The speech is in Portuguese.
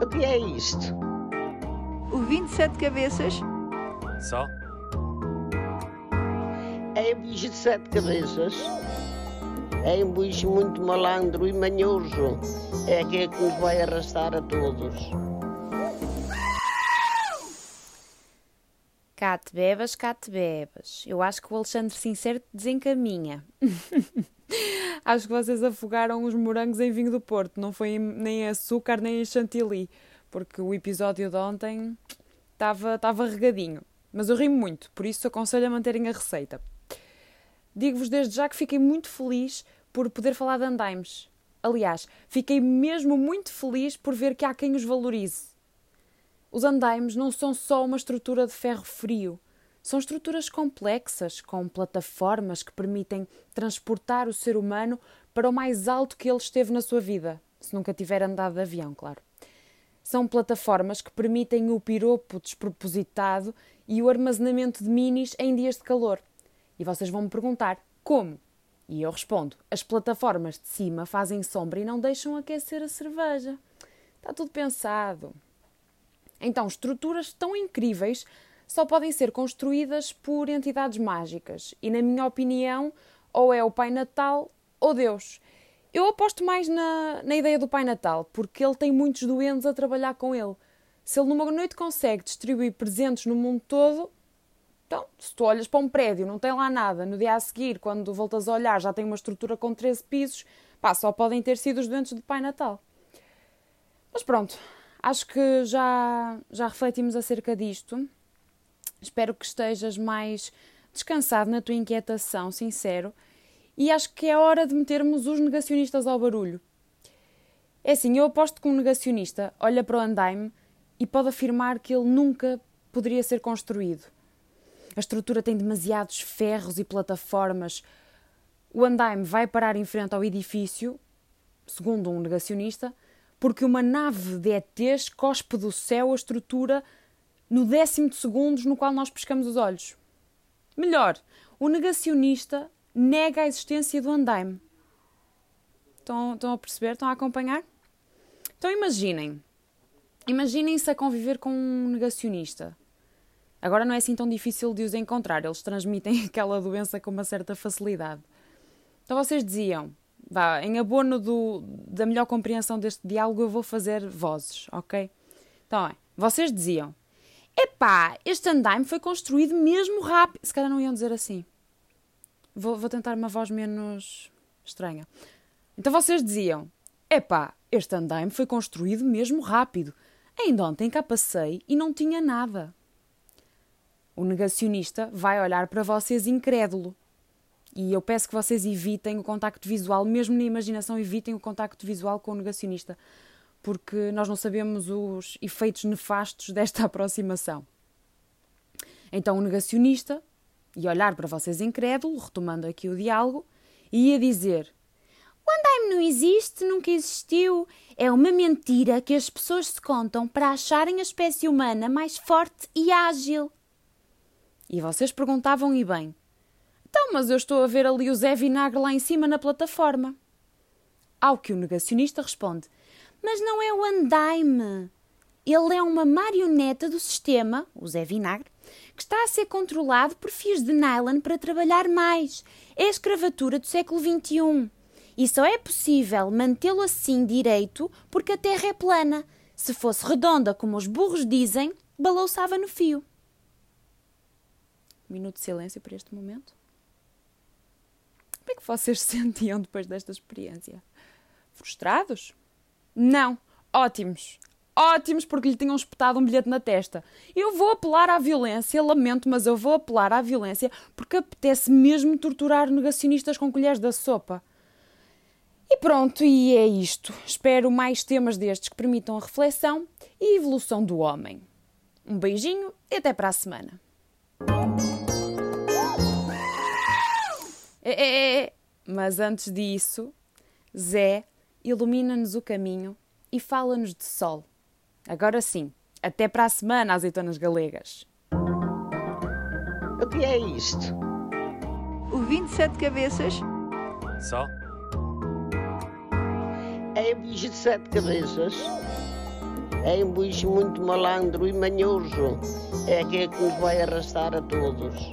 O que é isto? O 27 cabeças? Só? É um bicho de sete cabeças. É um bicho muito malandro e manhoso. É aquele que nos vai arrastar a todos. Cate bebas, cate bebas. Eu acho que o Alexandre Sincero desencaminha. acho que vocês afogaram os morangos em vinho do Porto. Não foi em- nem em açúcar nem em chantilly. Porque o episódio de ontem estava estava regadinho. Mas eu rimo muito, por isso aconselho a manterem a receita. Digo-vos desde já que fiquei muito feliz por poder falar de andaimes. Aliás, fiquei mesmo muito feliz por ver que há quem os valorize. Os andaimes não são só uma estrutura de ferro frio. São estruturas complexas, com plataformas que permitem transportar o ser humano para o mais alto que ele esteve na sua vida, se nunca tiver andado de avião, claro. São plataformas que permitem o piropo despropositado e o armazenamento de minis em dias de calor. E vocês vão me perguntar como? E eu respondo: as plataformas de cima fazem sombra e não deixam aquecer a cerveja. Está tudo pensado. Então, estruturas tão incríveis só podem ser construídas por entidades mágicas. E, na minha opinião, ou é o Pai Natal ou Deus. Eu aposto mais na, na ideia do Pai Natal, porque ele tem muitos doentes a trabalhar com ele. Se ele numa noite consegue distribuir presentes no mundo todo, então, se tu olhas para um prédio, não tem lá nada, no dia a seguir, quando voltas a olhar, já tem uma estrutura com 13 pisos, pá, só podem ter sido os doentes do Pai Natal. Mas pronto, acho que já, já refletimos acerca disto. Espero que estejas mais descansado na tua inquietação, sincero. E acho que é hora de metermos os negacionistas ao barulho. É assim, eu aposto que um negacionista olha para o andaime e pode afirmar que ele nunca poderia ser construído. A estrutura tem demasiados ferros e plataformas. O andaime vai parar em frente ao edifício, segundo um negacionista, porque uma nave de ETs cospe do céu a estrutura no décimo de segundos no qual nós pescamos os olhos. Melhor, o negacionista nega a existência do andaime. Estão, estão a perceber? Estão a acompanhar? Então imaginem. Imaginem-se a conviver com um negacionista. Agora não é assim tão difícil de os encontrar, eles transmitem aquela doença com uma certa facilidade. Então vocês diziam, vá, em abono do, da melhor compreensão deste diálogo, eu vou fazer vozes, ok? Então, é, vocês diziam, epá, este andaime foi construído mesmo rápido. Se calhar não iam dizer assim. Vou, vou tentar uma voz menos estranha. Então vocês diziam, epá, este andaime foi construído mesmo rápido. Ainda ontem cá passei e não tinha nada. O negacionista vai olhar para vocês incrédulo. E eu peço que vocês evitem o contacto visual, mesmo na imaginação, evitem o contacto visual com o negacionista, porque nós não sabemos os efeitos nefastos desta aproximação. Então o negacionista ia olhar para vocês incrédulo, retomando aqui o diálogo, e ia dizer: O andaime não existe, nunca existiu. É uma mentira que as pessoas se contam para acharem a espécie humana mais forte e ágil. E vocês perguntavam e bem: Então, mas eu estou a ver ali o Zé Vinagre lá em cima na plataforma. Ao que o negacionista responde: Mas não é o andaime. Ele é uma marioneta do sistema, o Zé Vinagre, que está a ser controlado por fios de nylon para trabalhar mais. É a escravatura do século XXI. E só é possível mantê-lo assim direito porque a Terra é plana. Se fosse redonda, como os burros dizem, balouçava no fio. Minuto de silêncio para este momento. Como é que vocês se sentiam depois desta experiência? Frustrados? Não. Ótimos. Ótimos porque lhe tinham espetado um bilhete na testa. Eu vou apelar à violência, lamento, mas eu vou apelar à violência porque apetece mesmo torturar negacionistas com colheres da sopa. E pronto, e é isto. Espero mais temas destes que permitam a reflexão e evolução do homem. Um beijinho e até para a semana. É, é, é. Mas antes disso, Zé ilumina-nos o caminho e fala-nos de sol. Agora sim, até para a semana, azeitonas galegas. O que é isto? O 27 cabeças? Só? É um bicho de sete cabeças. É um bicho muito malandro e manhoso. É aquele que nos vai arrastar a todos.